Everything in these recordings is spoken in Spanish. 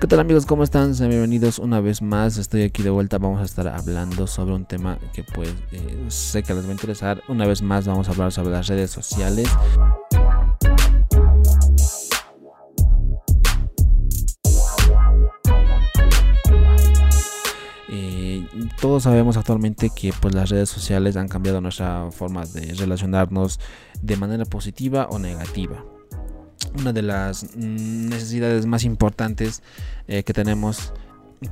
¿Qué tal amigos? ¿Cómo están? Sean bienvenidos una vez más. Estoy aquí de vuelta. Vamos a estar hablando sobre un tema que pues eh, sé que les va a interesar. Una vez más vamos a hablar sobre las redes sociales. Eh, todos sabemos actualmente que pues las redes sociales han cambiado nuestra forma de relacionarnos de manera positiva o negativa una de las necesidades más importantes eh, que tenemos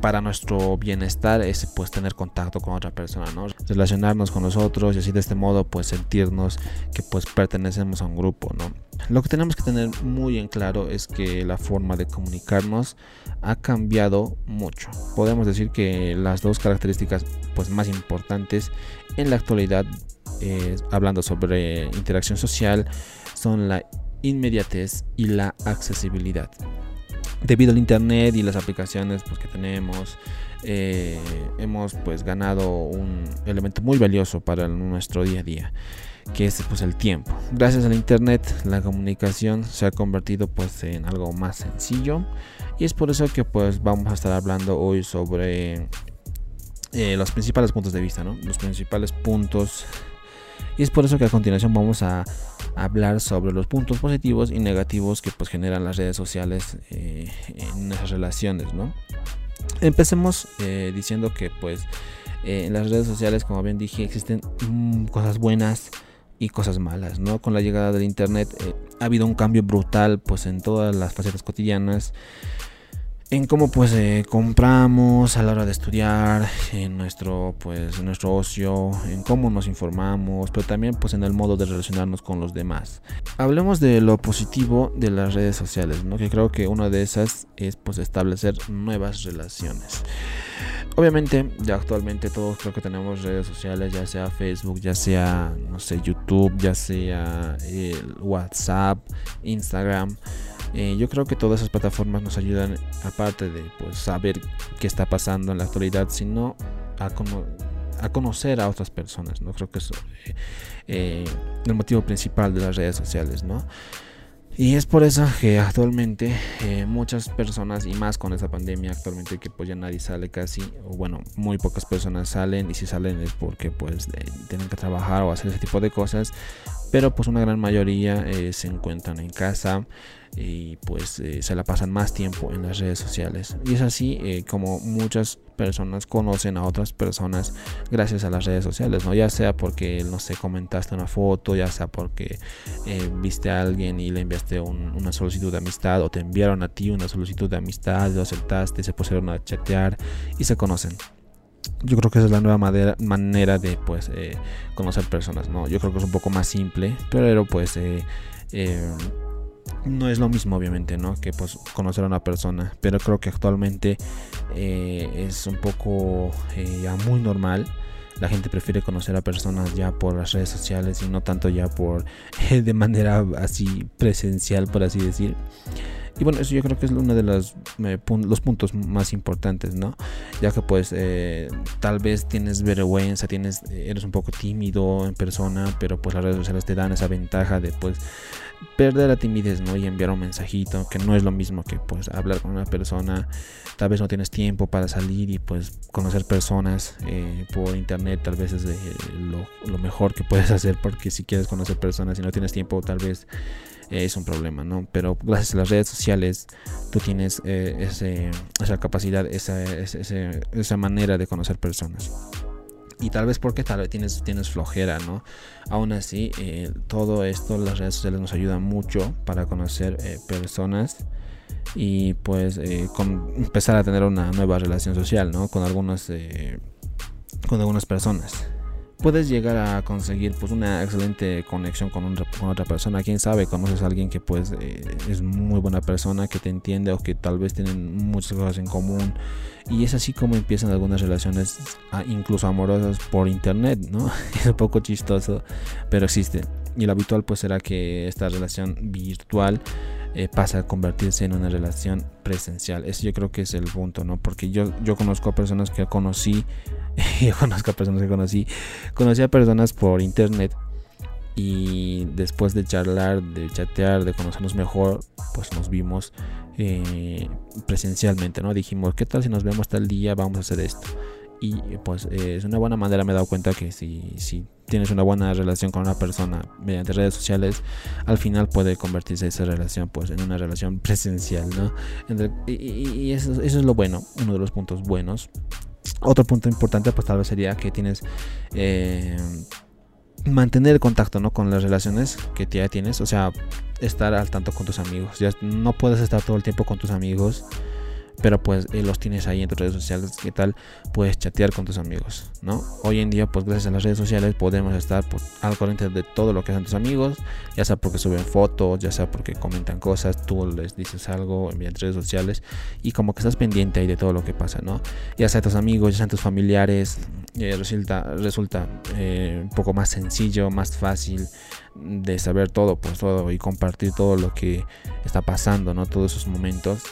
para nuestro bienestar es pues tener contacto con otra persona, ¿no? Relacionarnos con nosotros y así de este modo pues sentirnos que pues pertenecemos a un grupo, ¿no? Lo que tenemos que tener muy en claro es que la forma de comunicarnos ha cambiado mucho. Podemos decir que las dos características pues más importantes en la actualidad eh, hablando sobre interacción social son la inmediatez y la accesibilidad. Debido al internet y las aplicaciones pues, que tenemos, eh, hemos pues ganado un elemento muy valioso para nuestro día a día, que es pues el tiempo. Gracias al internet, la comunicación se ha convertido pues en algo más sencillo y es por eso que pues vamos a estar hablando hoy sobre eh, los principales puntos de vista, ¿no? Los principales puntos y es por eso que a continuación vamos a hablar sobre los puntos positivos y negativos que pues generan las redes sociales eh, en nuestras relaciones, ¿no? Empecemos eh, diciendo que pues eh, en las redes sociales, como bien dije, existen mm, cosas buenas y cosas malas, ¿no? Con la llegada del internet ha habido un cambio brutal pues en todas las facetas cotidianas en cómo pues eh, compramos a la hora de estudiar, en nuestro pues en nuestro ocio, en cómo nos informamos, pero también pues en el modo de relacionarnos con los demás. Hablemos de lo positivo de las redes sociales, ¿no? Que creo que una de esas es pues establecer nuevas relaciones. Obviamente, ya actualmente todos creo que tenemos redes sociales, ya sea Facebook, ya sea, no sé, YouTube, ya sea WhatsApp, Instagram. Eh, yo creo que todas esas plataformas nos ayudan, aparte de pues, saber qué está pasando en la actualidad, sino a, a conocer a otras personas. ¿no? Creo que es eh, eh, el motivo principal de las redes sociales. ¿no? Y es por eso que actualmente muchas personas, y más con esta pandemia actualmente que pues ya nadie sale casi, o bueno, muy pocas personas salen, y si salen es porque pues tienen que trabajar o hacer ese tipo de cosas, pero pues una gran mayoría se encuentran en casa y pues eh, se la pasan más tiempo en las redes sociales. Y es así eh, como muchas personas conocen a otras personas gracias a las redes sociales, ¿no? Ya sea porque, no sé, comentaste una foto, ya sea porque eh, viste a alguien y le enviaste una solicitud de amistad o te enviaron a ti una solicitud de amistad, lo aceptaste, se pusieron a chatear y se conocen yo creo que esa es la nueva manera de pues conocer personas no yo creo que es un poco más simple pero pues eh, no es lo mismo obviamente, ¿no? Que pues conocer a una persona, pero creo que actualmente eh, es un poco eh, ya muy normal. La gente prefiere conocer a personas ya por las redes sociales y no tanto ya por de manera así presencial, por así decir. Y bueno, eso yo creo que es uno de los, eh, los puntos más importantes, ¿no? Ya que pues tal vez tienes vergüenza, tienes, eres un poco tímido en persona, pero pues las redes sociales te dan esa ventaja de pues perder la timidez, ¿no? Y enviar un mensajito, que no es lo mismo que pues hablar con una persona. Tal vez no tienes tiempo para salir y pues conocer personas eh, por internet, tal vez es lo, mejor que puedes hacer porque si quieres conocer personas y no tienes tiempo, tal vez eh, es un problema, ¿no? Pero gracias a las redes sociales tú tienes eh, ese, esa capacidad, esa, esa manera de conocer personas y tal vez porque tal vez tienes, tienes flojera, ¿no? Aún así, eh, todo esto, las redes sociales nos ayudan mucho para conocer personas y pues empezar a tener una nueva relación social, ¿no? Con algunas, con algunas personas puedes llegar a conseguir pues una excelente conexión con, con otra persona. Quién sabe, conoces a alguien que pues eh, es muy buena persona, que te entiende o que tal vez tienen muchas cosas en común. Y es así como empiezan algunas relaciones, ah, incluso amorosas por internet, ¿no? Es un poco chistoso, pero existe. Y lo habitual pues será que esta relación virtual eh, pasa a convertirse en una relación presencial. Eso yo creo que es el punto, ¿no? Porque yo, yo conozco a personas que conocí yo conozco a personas que conocí, conocí a personas por internet y después de charlar, de chatear, de conocernos mejor, pues nos vimos eh, presencialmente, ¿no? Dijimos, ¿qué tal si nos vemos tal día? Vamos a hacer esto. Y pues es una buena manera, me he dado cuenta que si, si tienes una buena relación con una persona mediante redes sociales, al final puede convertirse esa relación pues en una relación presencial, ¿no? y, eso, eso, es lo bueno, uno de los puntos buenos. Otro punto importante pues tal vez sería que tienes... Eh, mantener contacto ¿no? con las relaciones que ya tienes, o sea, estar al tanto con tus amigos. Ya no puedes estar todo el tiempo con tus amigos pero pues eh, los tienes ahí en tus redes sociales, ¿qué tal? Puedes chatear con tus amigos, ¿no? Hoy en día, pues gracias a las redes sociales podemos estar pues, al corriente de todo lo que hacen tus amigos, ya sea porque suben fotos, ya sea porque comentan cosas, tú les dices algo en redes sociales y como que estás pendiente ahí de todo lo que pasa, ¿no? Ya sea tus amigos, ya sean tus familiares, eh, resulta, resulta eh, un poco más sencillo, más fácil de saber todo, pues todo y compartir todo lo que está pasando, ¿no? Todos esos momentos.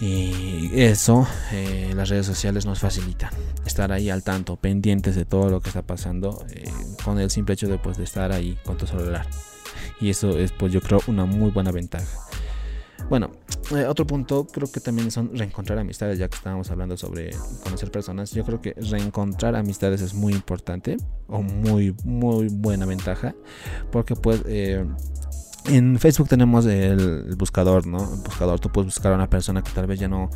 Y eso, eh, las redes sociales nos facilitan estar ahí al tanto, pendientes de todo lo que está pasando, eh, con el simple hecho de, pues, de estar ahí con tu celular. Y eso es, pues yo creo, una muy buena ventaja. Bueno, eh, otro punto creo que también son reencontrar amistades, ya que estábamos hablando sobre conocer personas. Yo creo que reencontrar amistades es muy importante o muy, muy buena ventaja, porque pues en Facebook tenemos el, buscador, ¿no? El buscador, tú puedes buscar a una persona que tal vez ya no,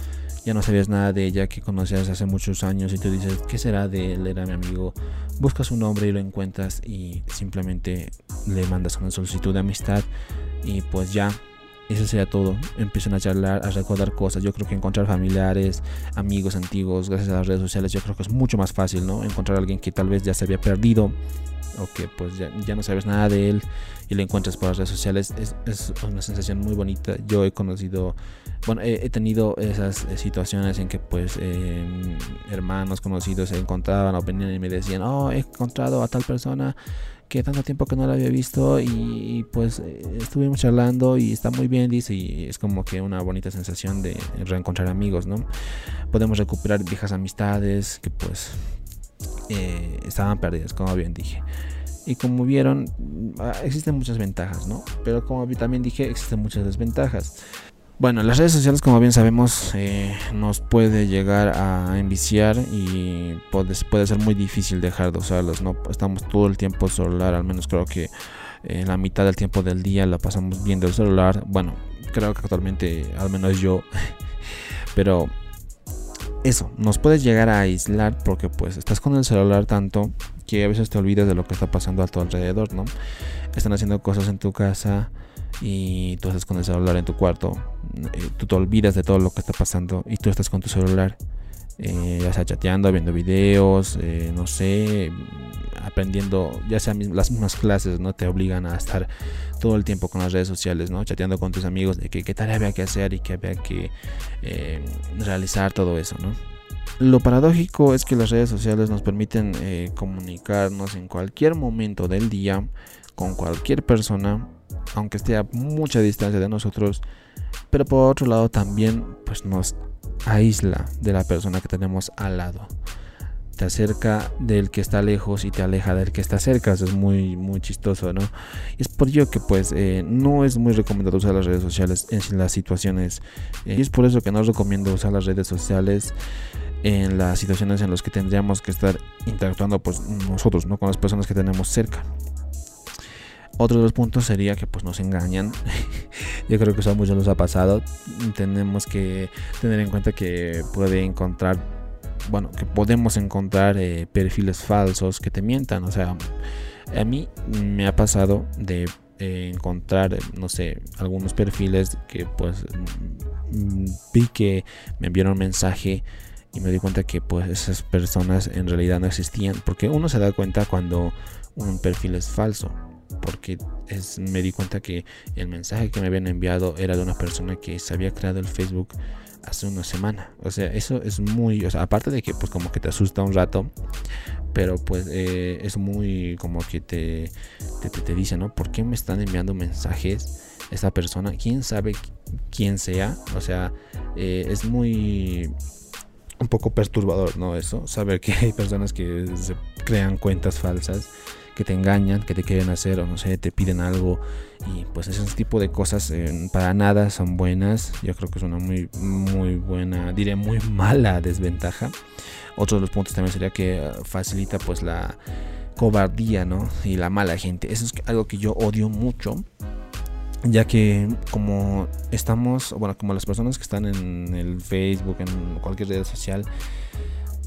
ya no sabías nada de ella, que conocías hace muchos años y tú dices, ¿qué será de él? Era mi amigo. Buscas su nombre y lo encuentras y simplemente le mandas una solicitud de amistad y pues ya. Eso sería todo. Empiezan a charlar, a recordar cosas. Yo creo que encontrar familiares, amigos antiguos, gracias a las redes sociales, yo creo que es mucho más fácil, ¿no? Encontrar a alguien que tal vez ya se había perdido o que pues ya, no sabes nada de él y lo encuentras por las redes sociales, es, una sensación muy bonita. Yo he conocido, bueno, he, tenido esas eh, situaciones en que pues em, hermanos conocidos se encontraban o venían y me decían, oh, he encontrado a tal persona que tanto tiempo que no la había visto y, pues eh, estuvimos charlando y está muy bien, dice, y es como que una bonita sensación de reencontrar amigos, ¿no? Podemos recuperar viejas amistades que pues eh, estaban perdidas, como bien dije. Y como vieron, ah, existen muchas ventajas, ¿no? Pero como también dije, existen muchas desventajas. Bueno, las redes sociales, como bien sabemos, eh, nos puede llegar a enviciar y puede, ser muy difícil dejar de usarlos, ¿no? Estamos todo el tiempo celular, al menos creo que en la mitad del tiempo del día la pasamos viendo el celular. Bueno, creo que actualmente, al menos yo, pero eso, nos puedes llegar a aislar porque pues estás con el celular tanto que a veces te olvidas de lo que está pasando a tu alrededor, ¿no? Están haciendo cosas en tu casa y tú estás con el celular en tu cuarto, eh, tú te olvidas de todo lo que está pasando y tú estás con tu celular, eh, ya sea chateando, viendo videos, eh, no sé, aprendiendo, ya sea las mismas clases, ¿no? Te obligan a estar todo el tiempo con las redes sociales, ¿no? Chateando con tus amigos de qué tarea había que hacer y qué había que eh, realizar, todo eso, ¿no? Lo paradójico es que las redes sociales nos permiten comunicarnos en cualquier momento del día con cualquier persona, aunque esté a mucha distancia de nosotros, pero por otro lado también pues nos aísla de la persona que tenemos al lado te acerca del que está lejos y te aleja del que está cerca. Eso es muy, muy chistoso, ¿no? Y es por ello que pues eh, no es muy recomendado usar las redes sociales en las situaciones. Eh, y es por eso que no recomiendo usar las redes sociales en las situaciones en las que tendríamos que estar interactuando pues nosotros, ¿no? Con las personas que tenemos cerca. Otro de los puntos sería que pues nos engañan. Yo creo que eso a muchos nos ha pasado. Tenemos que tener en cuenta que puede encontrar bueno, que podemos encontrar eh, perfiles falsos que te mientan. O sea, a mí me ha pasado de eh, encontrar, no sé, algunos perfiles que pues mm, vi que me enviaron un mensaje y me di cuenta que pues esas personas en realidad no existían. Porque uno se da cuenta cuando un perfil es falso. Porque me di cuenta que el mensaje que me habían enviado era de una persona que se había creado el Facebook hace una semana. O sea, eso es muy, o sea, aparte de que pues como que te asusta un rato, pero pues eh, es muy como que te, te, te, dice, ¿no? ¿Por qué me están enviando mensajes esta persona? ¿Quién sabe quién sea? O sea, eh, es muy un poco perturbador, ¿no? Eso, saber que hay personas que se crean cuentas falsas que te engañan, que te quieren hacer o no sé, te piden algo y pues ese tipo de cosas eh, para nada son buenas. Yo creo que es una muy muy buena, diré muy mala desventaja. Otro de los puntos también sería que eh, facilita pues la cobardía, ¿no? Y la mala gente. Eso es algo que yo odio mucho ya que como estamos, bueno, como las personas que están en el Facebook, en cualquier red social,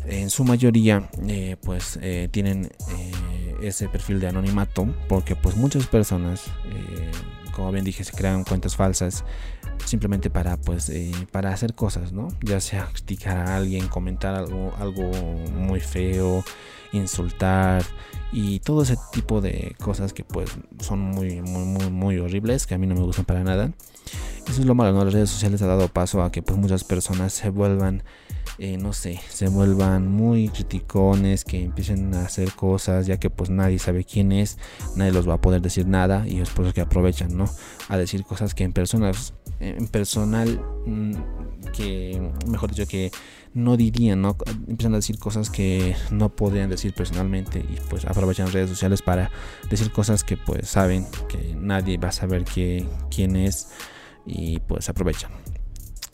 en su mayoría eh, pues tienen ese perfil de anonimato porque pues muchas personas como bien dije se crean cuentas falsas simplemente para pues para hacer cosas no ya sea criticar a alguien comentar algo algo muy feo insultar y todo ese tipo de cosas que pues son muy muy muy muy horribles que a mí no me gustan para nada. Eso es lo malo no las redes sociales ha dado paso a que pues muchas personas se vuelvan eh, no sé, se vuelvan muy criticones, que empiecen a hacer cosas, ya que pues nadie sabe quién es, nadie los va a poder decir nada y es por eso que aprovechan, ¿no? A decir cosas que en personas, en personal, mm, que mejor dicho que no dirían, ¿no? Empiezan a decir cosas que no podrían decir personalmente y pues aprovechan redes sociales para decir cosas que pues saben que nadie va a saber quién es y pues aprovechan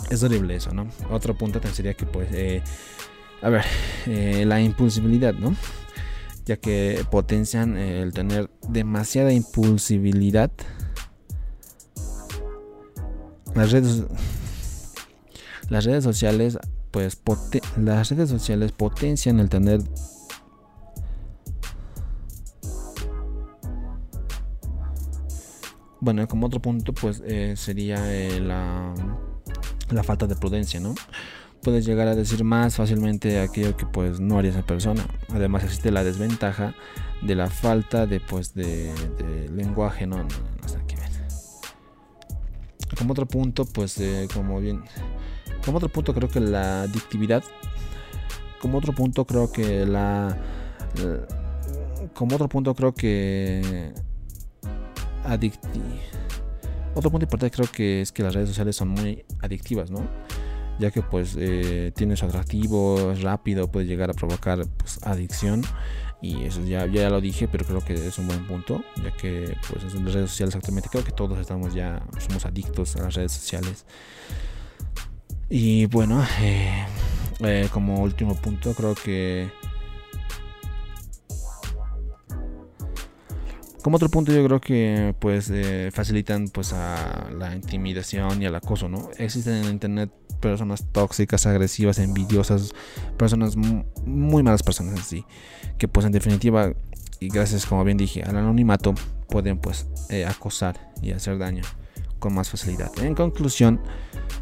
es horrible eso, ¿no? Otro punto también sería que, pues, eh, a ver, eh, la impulsibilidad, ¿no? Ya que potencian el tener demasiada impulsibilidad. Las redes, las redes sociales, pues, las redes sociales potencian el tener bueno, como otro punto, pues eh, sería la la falta de prudencia, ¿no? Puedes llegar a decir más fácilmente aquello que pues no haría esa persona. Además existe la desventaja de la falta de pues de, lenguaje, ¿no? no, Como otro punto, pues eh, como bien, como otro punto creo que la adictividad, como otro punto creo que la, como otro punto creo que adicti otro punto importante creo que es que las redes sociales son muy adictivas, ¿no? Ya que pues eh, tiene su atractivo, es rápido, puede llegar a provocar pues, adicción. Y eso ya, ya lo dije, pero creo que es un buen punto, ya que pues en las redes sociales actualmente creo que todos estamos ya, somos adictos a las redes sociales. Y bueno, eh, eh, como último punto creo que Como otro punto yo creo que pues eh, facilitan pues a la intimidación y al acoso, ¿no? Existen en internet personas tóxicas, agresivas, envidiosas, personas muy malas personas así, que pues en definitiva y gracias como bien dije al anonimato pueden pues eh, acosar y hacer daño con más facilidad. En conclusión,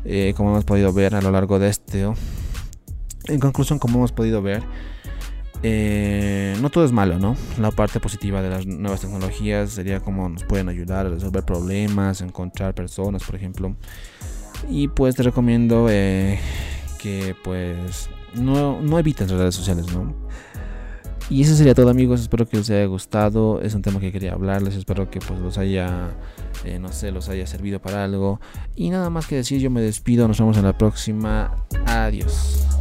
eh, como hemos podido ver a lo largo de este, en conclusión como hemos podido ver eh, no todo es malo, ¿no? La parte positiva de las nuevas tecnologías sería como nos pueden ayudar a resolver problemas, encontrar personas, por ejemplo. Y pues te recomiendo eh, que pues no, no evites las redes sociales, ¿no? Y eso sería todo amigos, espero que les haya gustado, es un tema que quería hablarles, espero que pues los haya, eh, no sé, los haya servido para algo. Y nada más que decir, yo me despido, nos vemos en la próxima, adiós.